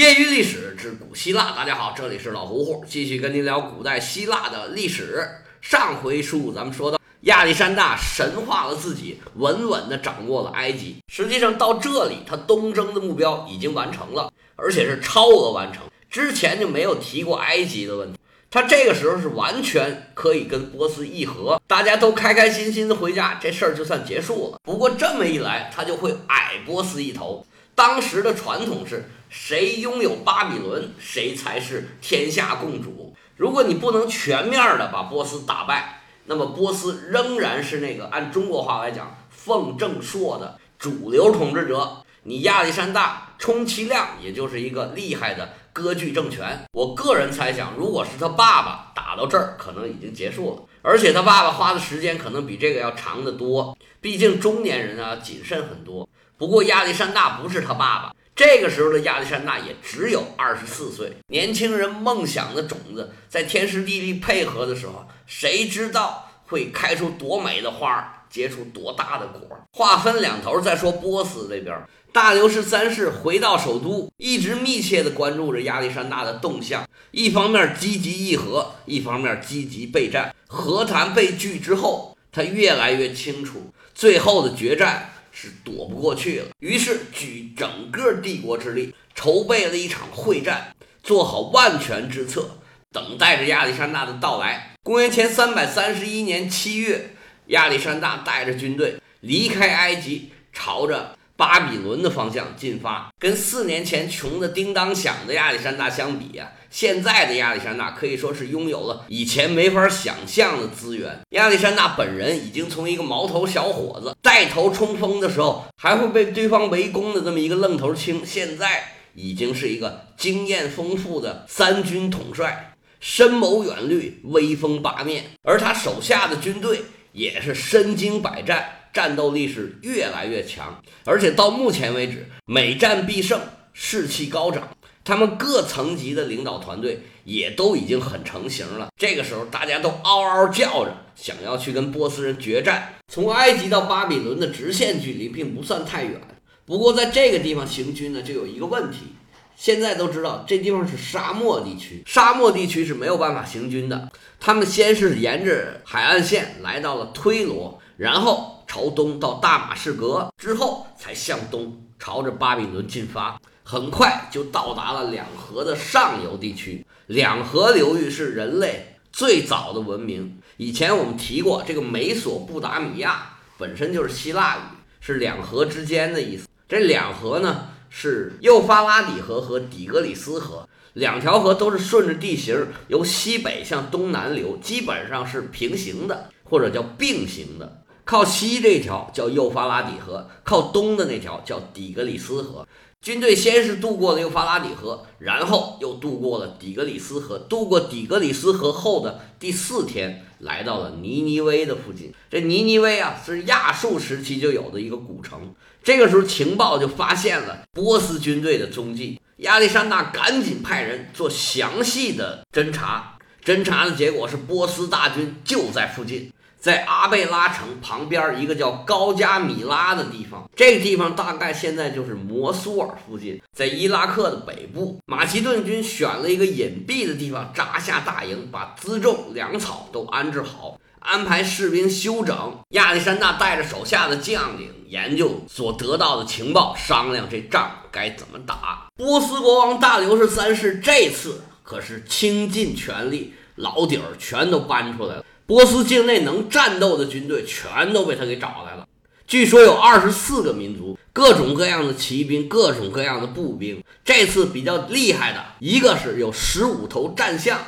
业余历史之古希腊，大家好，这里是老胡胡，继续跟您聊古代希腊的历史。上回书咱们说到，亚历山大神化了自己，稳稳地掌握了埃及。实际上到这里，他东征的目标已经完成了，而且是超额完成。之前就没有提过埃及的问题，他这个时候是完全可以跟波斯议和，大家都开开心心的回家，这事儿就算结束了。不过这么一来，他就会矮波斯一头。当时的传统是谁拥有巴比伦，谁才是天下共主。如果你不能全面的把波斯打败，那么波斯仍然是那个按中国话来讲奉正朔的主流统治者。你亚历山大充其量也就是一个厉害的割据政权。我个人猜想，如果是他爸爸打到这儿，可能已经结束了。而且他爸爸花的时间可能比这个要长得多，毕竟中年人啊谨慎很多。不过亚历山大不是他爸爸，这个时候的亚历山大也只有二十四岁。年轻人梦想的种子在天时地利配合的时候，谁知道会开出多美的花，结出多大的果？话分两头再说，波斯这边，大流士三世回到首都，一直密切地关注着亚历山大的动向，一方面积极议和，一方面积极备战。和谈被拒之后，他越来越清楚，最后的决战。是躲不过去了，于是举整个帝国之力筹备了一场会战，做好万全之策，等待着亚历山大的到来。公元前三百三十一年七月，亚历山大带着军队离开埃及，朝着。巴比伦的方向进发，跟四年前穷得叮当响的亚历山大相比呀，现在的亚历山大可以说是拥有了以前没法想象的资源。亚历山大本人已经从一个毛头小伙子带头冲锋的时候还会被对方围攻的这么一个愣头青，现在已经是一个经验丰富的三军统帅，深谋远虑，威风八面，而他手下的军队也是身经百战。战斗力是越来越强，而且到目前为止，每战必胜，士气高涨。他们各层级的领导团队也都已经很成型了。这个时候，大家都嗷嗷叫着想要去跟波斯人决战。从埃及到巴比伦的直线距离并不算太远，不过在这个地方行军呢，就有一个问题。现在都知道这地方是沙漠地区，沙漠地区是没有办法行军的。他们先是沿着海岸线来到了推罗，然后。朝东到大马士革之后，才向东朝着巴比伦进发，很快就到达了两河的上游地区。两河流域是人类最早的文明。以前我们提过，这个美索不达米亚本身就是希腊语，是两河之间的意思。这两河呢，是幼发拉底河和底格里斯河，两条河都是顺着地形由西北向东南流，基本上是平行的，或者叫并行的。靠西这条叫幼发拉底河，靠东的那条叫底格里斯河。军队先是渡过了幼发拉底河，然后又渡过了底格里斯河。渡过底格里斯河后的第四天，来到了尼尼微的附近。这尼尼微啊，是亚述时期就有的一个古城。这个时候，情报就发现了波斯军队的踪迹。亚历山大赶紧派人做详细的侦查。侦查的结果是，波斯大军就在附近。在阿贝拉城旁边一个叫高加米拉的地方，这个地方大概现在就是摩苏尔附近，在伊拉克的北部。马其顿军选了一个隐蔽的地方扎下大营，把辎重粮草都安置好，安排士兵休整。亚历山大带着手下的将领研究所得到的情报，商量这仗该怎么打。波斯国王大流士三世这次可是倾尽全力，老底儿全都搬出来了。波斯境内能战斗的军队全都被他给找来了。据说有二十四个民族，各种各样的骑兵，各种各样的步兵。这次比较厉害的一个是有十五头战象，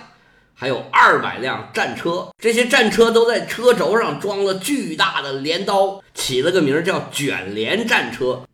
还有二百辆战车。这些战车都在车轴上装了巨大的镰刀，起了个名叫“卷镰战车”。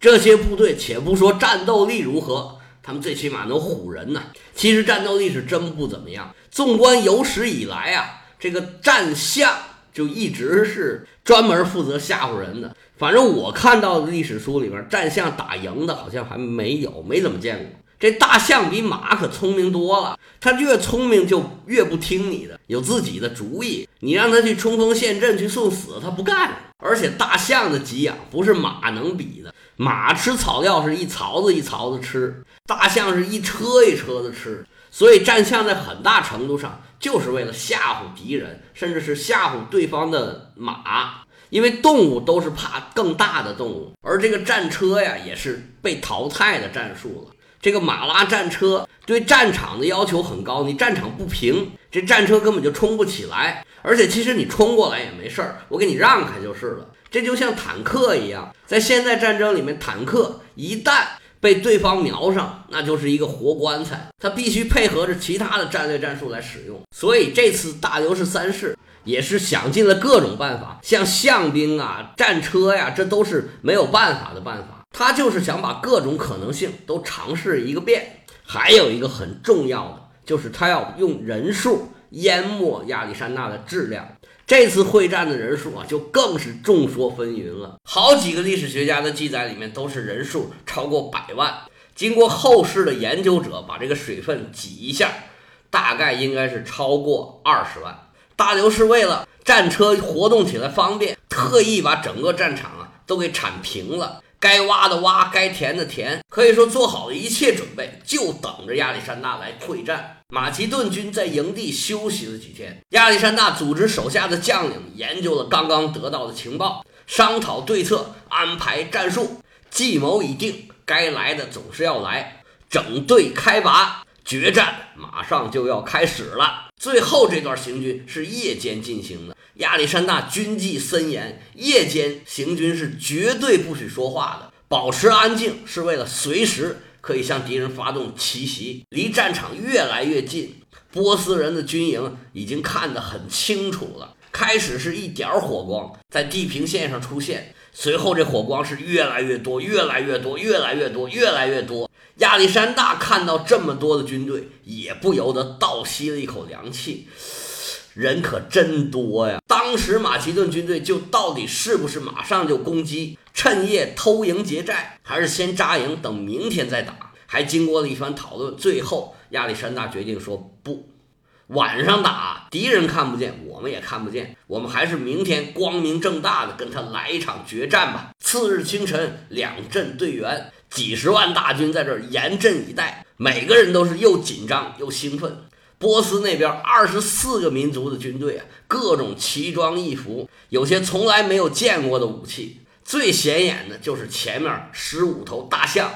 这些部队且不说战斗力如何，他们最起码能唬人呐。其实战斗力是真不怎么样。纵观有史以来啊。这个战象就一直是专门负责吓唬人的。反正我看到的历史书里边，战象打赢的好像还没有，没怎么见过。这大象比马可聪明多了，它越聪明就越不听你的，有自己的主意。你让它去冲锋陷阵去送死，它不干。而且大象的给养不是马能比的。马吃草料是一槽子一槽子吃，大象是一车一车的吃。所以战象在很大程度上就是为了吓唬敌人，甚至是吓唬对方的马。因为动物都是怕更大的动物，而这个战车呀，也是被淘汰的战术了。这个马拉战车对战场的要求很高，你战场不平，这战车根本就冲不起来。而且其实你冲过来也没事儿，我给你让开就是了。这就像坦克一样，在现代战争里面，坦克一旦被对方瞄上，那就是一个活棺材，他必须配合着其他的战略战术来使用。所以这次大流士三世。也是想尽了各种办法，像象兵啊、战车呀，这都是没有办法的办法。他就是想把各种可能性都尝试一个遍。还有一个很重要的，就是他要用人数淹没亚历山大的质量。这次会战的人数啊，就更是众说纷纭了。好几个历史学家的记载里面都是人数超过百万。经过后世的研究者把这个水分挤一下，大概应该是超过二十万。大刘是为了战车活动起来方便，特意把整个战场啊都给铲平了，该挖的挖，该填的填，可以说做好了一切准备，就等着亚历山大来会战。马其顿军在营地休息了几天，亚历山大组织手下的将领研究了刚刚得到的情报，商讨对策，安排战术，计谋已定，该来的总是要来，整队开拔。决战马上就要开始了，最后这段行军是夜间进行的。亚历山大军纪森严，夜间行军是绝对不许说话的，保持安静是为了随时可以向敌人发动奇袭。离战场越来越近，波斯人的军营已经看得很清楚了。开始是一点火光在地平线上出现，随后这火光是越来越多，越来越多，越来越多，越来越多。亚历山大看到这么多的军队，也不由得倒吸了一口凉气。人可真多呀！当时马其顿军队就到底是不是马上就攻击，趁夜偷营劫寨，还是先扎营等明天再打？还经过了一番讨论，最后亚历山大决定说不，晚上打，敌人看不见，我们也看不见，我们还是明天光明正大的跟他来一场决战吧。次日清晨，两阵队员。几十万大军在这儿严阵以待，每个人都是又紧张又兴奋。波斯那边二十四个民族的军队啊，各种奇装异服，有些从来没有见过的武器。最显眼的就是前面十五头大象，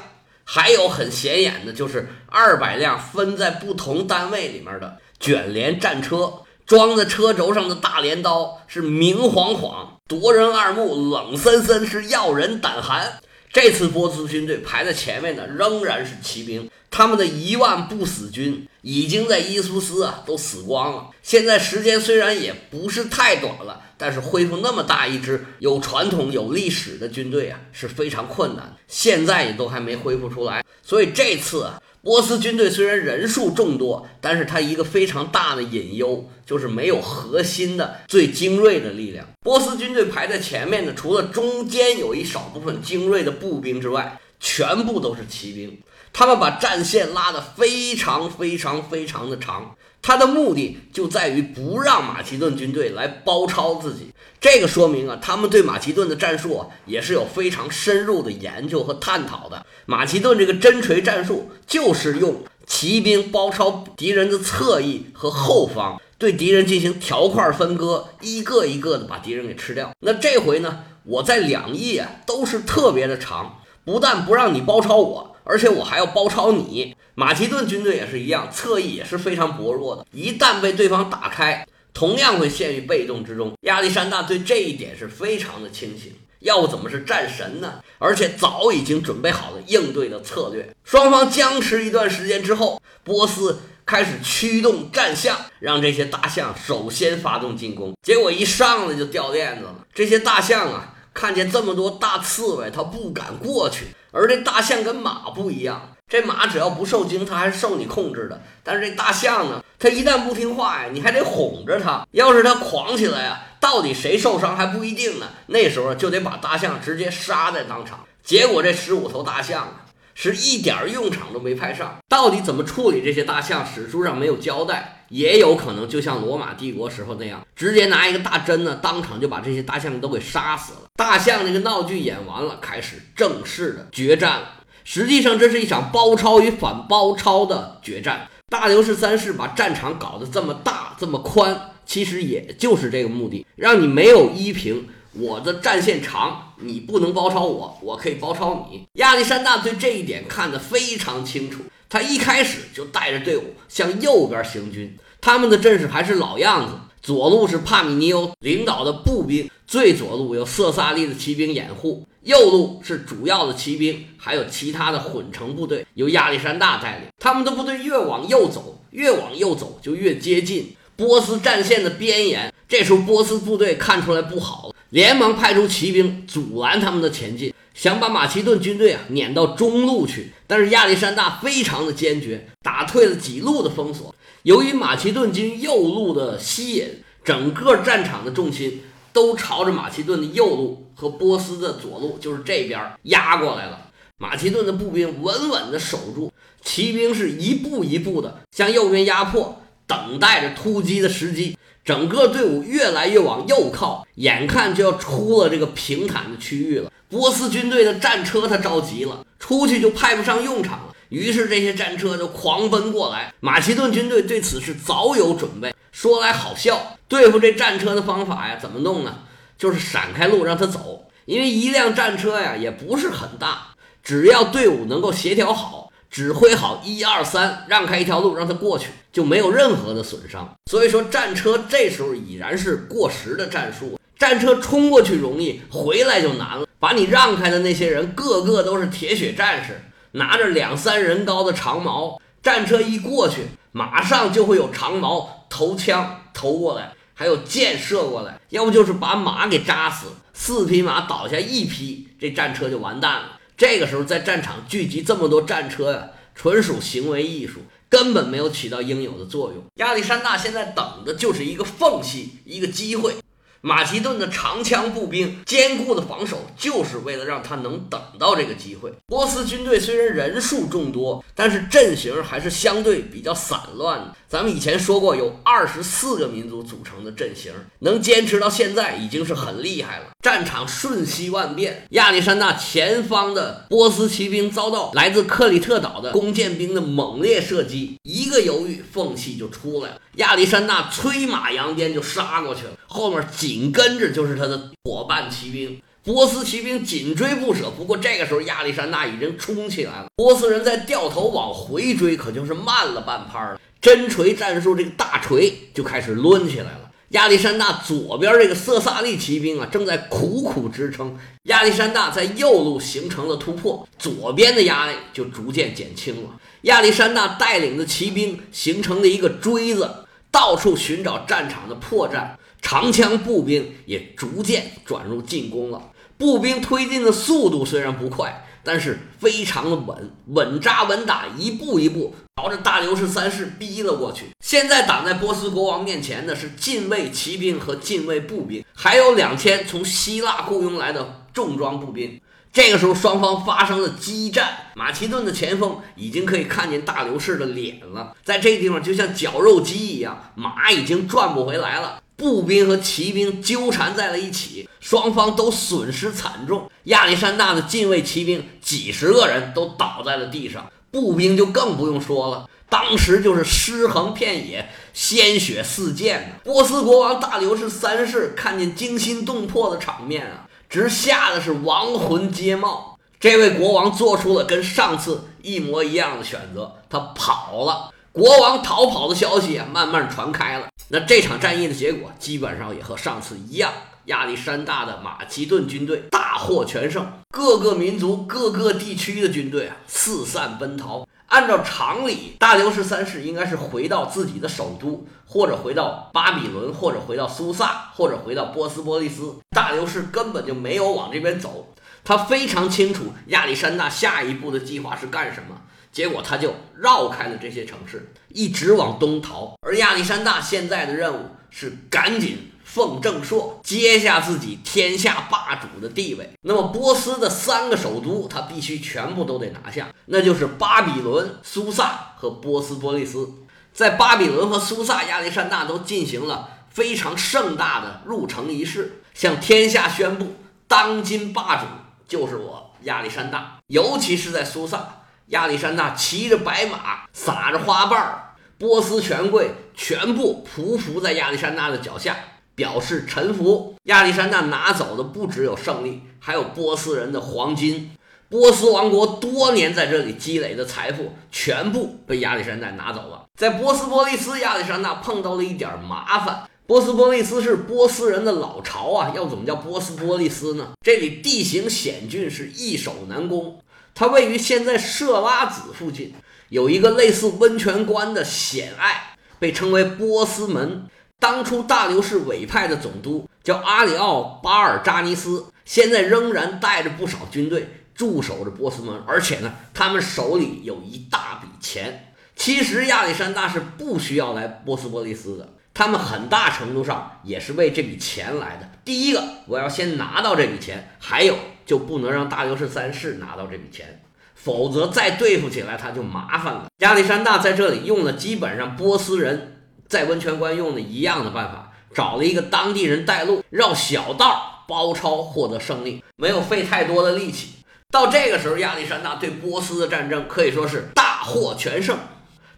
还有很显眼的就是二百辆分在不同单位里面的卷帘战车，装在车轴上的大镰刀是明晃晃，夺人二目，冷森森，是要人胆寒。这次波斯军队排在前面的仍然是骑兵，他们的一万不死军已经在伊苏斯啊都死光了。现在时间虽然也不是太短了，但是恢复那么大一支有传统、有历史的军队啊是非常困难，现在也都还没恢复出来。所以这次啊。波斯军队虽然人数众多，但是它一个非常大的隐忧就是没有核心的最精锐的力量。波斯军队排在前面的，除了中间有一少部分精锐的步兵之外，全部都是骑兵。他们把战线拉得非常非常非常的长。他的目的就在于不让马其顿军队来包抄自己。这个说明啊，他们对马其顿的战术啊也是有非常深入的研究和探讨的。马其顿这个针锤战术就是用骑兵包抄敌人的侧翼和后方，对敌人进行条块分割，一个一个的把敌人给吃掉。那这回呢，我在两翼啊都是特别的长，不但不让你包抄我，而且我还要包抄你。马其顿军队也是一样，侧翼也是非常薄弱的，一旦被对方打开，同样会陷于被动之中。亚历山大对这一点是非常的清醒，要不怎么是战神呢？而且早已经准备好了应对的策略。双方僵持一段时间之后，波斯开始驱动战象，让这些大象首先发动进攻。结果一上来就掉链子了，这些大象啊，看见这么多大刺猬，它不敢过去。而这大象跟马不一样。这马只要不受惊，它还是受你控制的。但是这大象呢，它一旦不听话呀，你还得哄着它。要是它狂起来呀，到底谁受伤还不一定呢。那时候就得把大象直接杀在当场。结果这十五头大象啊，是一点用场都没派上。到底怎么处理这些大象，史书上没有交代，也有可能就像罗马帝国时候那样，直接拿一个大针呢，当场就把这些大象都给杀死了。大象这个闹剧演完了，开始正式的决战了。实际上，这是一场包抄与反包抄的决战。大流士三世把战场搞得这么大、这么宽，其实也就是这个目的，让你没有依凭。我的战线长，你不能包抄我，我可以包抄你。亚历山大对这一点看得非常清楚，他一开始就带着队伍向右边行军。他们的阵势还是老样子，左路是帕米尼欧领导的步兵，最左路有色萨利的骑兵掩护，右路是主要的骑兵，还有其他的混成部队由亚历山大带领。他们的部队越往右走，越往右走就越接近波斯战线的边沿。这时候波斯部队看出来不好了。连忙派出骑兵阻拦他们的前进，想把马其顿军队啊撵到中路去。但是亚历山大非常的坚决，打退了几路的封锁。由于马其顿军右路的吸引，整个战场的重心都朝着马其顿的右路和波斯的左路，就是这边压过来了。马其顿的步兵稳稳地守住，骑兵是一步一步的向右边压迫，等待着突击的时机。整个队伍越来越往右靠，眼看就要出了这个平坦的区域了。波斯军队的战车他着急了，出去就派不上用场了。于是这些战车就狂奔过来。马其顿军队对此是早有准备。说来好笑，对付这战车的方法呀，怎么弄呢？就是闪开路让他走，因为一辆战车呀也不是很大，只要队伍能够协调好。指挥好一二三，让开一条路让他过去，就没有任何的损伤。所以说，战车这时候已然是过时的战术。战车冲过去容易，回来就难了。把你让开的那些人，个个都是铁血战士，拿着两三人高的长矛。战车一过去，马上就会有长矛投枪投过来，还有箭射过来，要不就是把马给扎死。四匹马倒下一匹，这战车就完蛋了。这个时候，在战场聚集这么多战车呀，纯属行为艺术，根本没有起到应有的作用。亚历山大现在等的就是一个缝隙，一个机会。马其顿的长枪步兵坚固的防守，就是为了让他能等到这个机会。波斯军队虽然人数众多，但是阵型还是相对比较散乱的。咱们以前说过，有二十四个民族组成的阵型，能坚持到现在已经是很厉害了。战场瞬息万变，亚历山大前方的波斯骑兵遭到来自克里特岛的弓箭兵的猛烈射击，一个犹豫，缝隙就出来了。亚历山大催马扬鞭就杀过去了，后面紧跟着就是他的伙伴骑兵。波斯骑兵紧追不舍，不过这个时候亚历山大已经冲起来了。波斯人再掉头往回追，可就是慢了半拍了。真锤战术，这个大锤就开始抡起来了。亚历山大左边这个色萨利骑兵啊，正在苦苦支撑。亚历山大在右路形成了突破，左边的压力就逐渐减轻了。亚历山大带领的骑兵形成了一个锥子，到处寻找战场的破绽。长枪步兵也逐渐转入进攻了。步兵推进的速度虽然不快，但是非常的稳，稳扎稳打，一步一步朝着大流士三世逼了过去。现在挡在波斯国王面前的是近卫骑兵和近卫步兵，还有两千从希腊雇佣来的重装步兵。这个时候，双方发生了激战。马其顿的前锋已经可以看见大流士的脸了，在这地方就像绞肉机一样，马已经转不回来了。步兵和骑兵纠缠在了一起，双方都损失惨重。亚历山大的近卫骑兵几十个人都倒在了地上，步兵就更不用说了。当时就是尸横遍野，鲜血四溅。波斯国王大流士三世看见惊心动魄的场面啊，直吓得是亡魂皆冒。这位国王做出了跟上次一模一样的选择，他跑了。国王逃跑的消息啊，慢慢传开了。那这场战役的结果基本上也和上次一样，亚历山大的马其顿军队大获全胜，各个民族、各个地区的军队啊四散奔逃。按照常理，大流士三世应该是回到自己的首都，或者回到巴比伦，或者回到苏萨，或者回到波斯波利斯。大流士根本就没有往这边走，他非常清楚亚历山大下一步的计划是干什么。结果他就绕开了这些城市，一直往东逃。而亚历山大现在的任务是赶紧奉正朔，接下自己天下霸主的地位。那么波斯的三个首都，他必须全部都得拿下，那就是巴比伦、苏萨和波斯波利斯。在巴比伦和苏萨，亚历山大都进行了非常盛大的入城仪式，向天下宣布：当今霸主就是我亚历山大。尤其是在苏萨，亚历山大骑着白马，撒着花瓣儿。波斯权贵全部匍匐在亚历山大的脚下，表示臣服。亚历山大拿走的不只有胜利，还有波斯人的黄金。波斯王国多年在这里积累的财富，全部被亚历山大拿走了。在波斯波利斯，亚历山大碰到了一点麻烦。波斯波利斯是波斯人的老巢啊，要怎么叫波斯波利斯呢？这里地形险峻，是易守难攻。它位于现在设拉子附近。有一个类似温泉关的险隘，被称为波斯门。当初大流士委派的总督叫阿里奥巴尔扎尼斯，现在仍然带着不少军队驻守着波斯门，而且呢，他们手里有一大笔钱。其实亚历山大是不需要来波斯波利斯的，他们很大程度上也是为这笔钱来的。第一个，我要先拿到这笔钱，还有就不能让大流士三世拿到这笔钱。否则再对付起来他就麻烦了。亚历山大在这里用了基本上波斯人在温泉关用的一样的办法，找了一个当地人带路，绕小道包抄获得胜利，没有费太多的力气。到这个时候，亚历山大对波斯的战争可以说是大获全胜，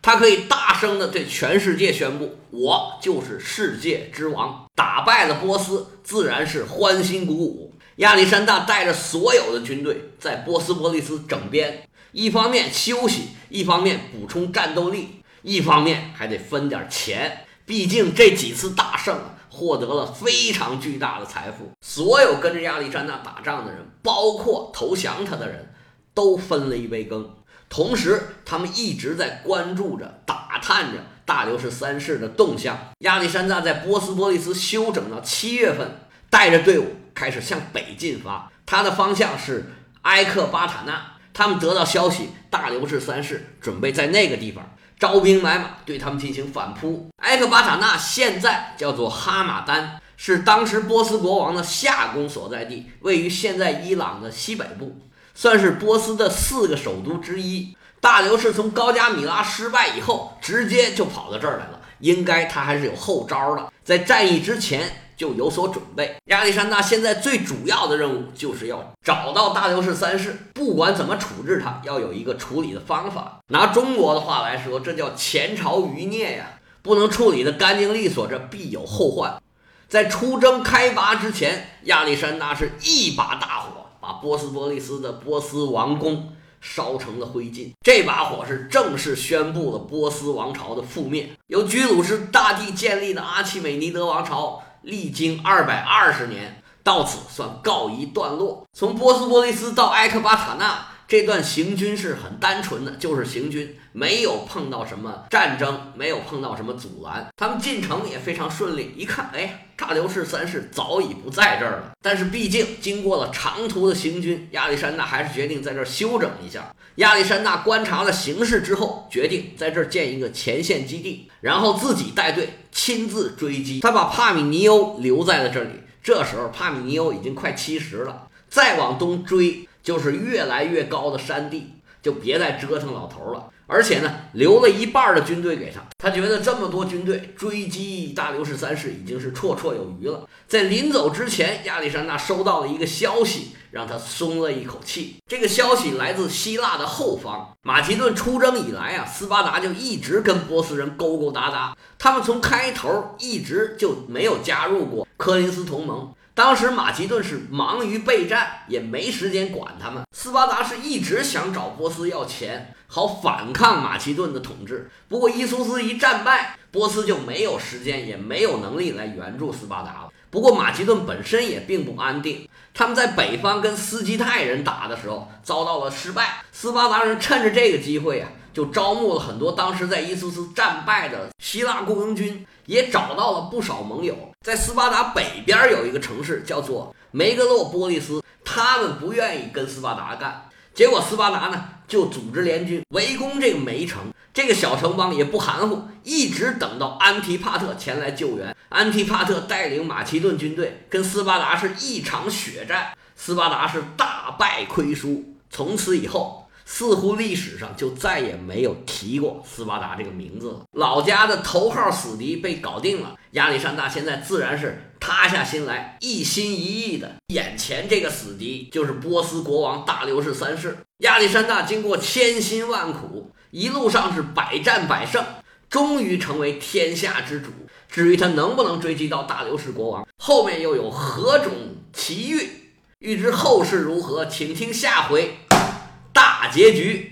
他可以大声的对全世界宣布：“我就是世界之王。”打败了波斯，自然是欢欣鼓舞。亚历山大带着所有的军队在波斯波利斯整编，一方面休息，一方面补充战斗力，一方面还得分点钱。毕竟这几次大胜获得了非常巨大的财富，所有跟着亚历山大打仗的人，包括投降他的人，都分了一杯羹。同时，他们一直在关注着、打探着大流士三世的动向。亚历山大在波斯波利斯休整到七月份，带着队伍。开始向北进发，他的方向是埃克巴塔纳。他们得到消息，大流士三世准备在那个地方招兵买马，对他们进行反扑。埃克巴塔纳现在叫做哈马丹，是当时波斯国王的夏宫所在地，位于现在伊朗的西北部，算是波斯的四个首都之一。大流士从高加米拉失败以后，直接就跑到这儿来了，应该他还是有后招的，在战役之前。就有所准备。亚历山大现在最主要的任务就是要找到大流士三世，不管怎么处置他，要有一个处理的方法。拿中国的话来说，这叫前朝余孽呀，不能处理的干净利索，这必有后患。在出征开拔之前，亚历山大是一把大火把波斯波利斯的波斯王宫烧成了灰烬。这把火是正式宣布了波斯王朝的覆灭，由居鲁士大帝建立的阿契美尼德王朝。历经二百二十年，到此算告一段落。从波斯波利斯到埃克巴塔纳这段行军是很单纯的，就是行军，没有碰到什么战争，没有碰到什么阻拦。他们进城也非常顺利。一看，哎，大流士三世早已不在这儿了。但是毕竟经过了长途的行军，亚历山大还是决定在这儿休整一下。亚历山大观察了形势之后，决定在这儿建一个前线基地，然后自己带队。亲自追击，他把帕米尼欧留在了这里。这时候，帕米尼欧已经快七十了，再往东追就是越来越高的山地，就别再折腾老头了。而且呢，留了一半的军队给他，他觉得这么多军队追击大流士三世已经是绰绰有余了。在临走之前，亚历山大收到了一个消息，让他松了一口气。这个消息来自希腊的后方，马其顿出征以来啊，斯巴达就一直跟波斯人勾勾搭搭，他们从开头一直就没有加入过科林斯同盟。当时马其顿是忙于备战，也没时间管他们。斯巴达是一直想找波斯要钱，好反抗马其顿的统治。不过伊苏斯一战败，波斯就没有时间，也没有能力来援助斯巴达了。不过马其顿本身也并不安定，他们在北方跟斯基泰人打的时候遭到了失败。斯巴达人趁着这个机会啊。就招募了很多当时在伊苏斯战败的希腊雇佣军，也找到了不少盟友。在斯巴达北边有一个城市叫做梅格洛波利斯，他们不愿意跟斯巴达干，结果斯巴达呢就组织联军围攻这个梅城。这个小城邦也不含糊，一直等到安提帕特前来救援。安提帕特带领马其顿军队跟斯巴达是一场血战，斯巴达是大败亏输。从此以后，似乎历史上就再也没有提过斯巴达这个名字了。老家的头号死敌被搞定了，亚历山大现在自然是塌下心来，一心一意的。眼前这个死敌就是波斯国王大流士三世。亚历山大经过千辛万苦。一路上是百战百胜，终于成为天下之主。至于他能不能追击到大流士国王，后面又有何种奇遇？欲知后事如何，请听下回大结局。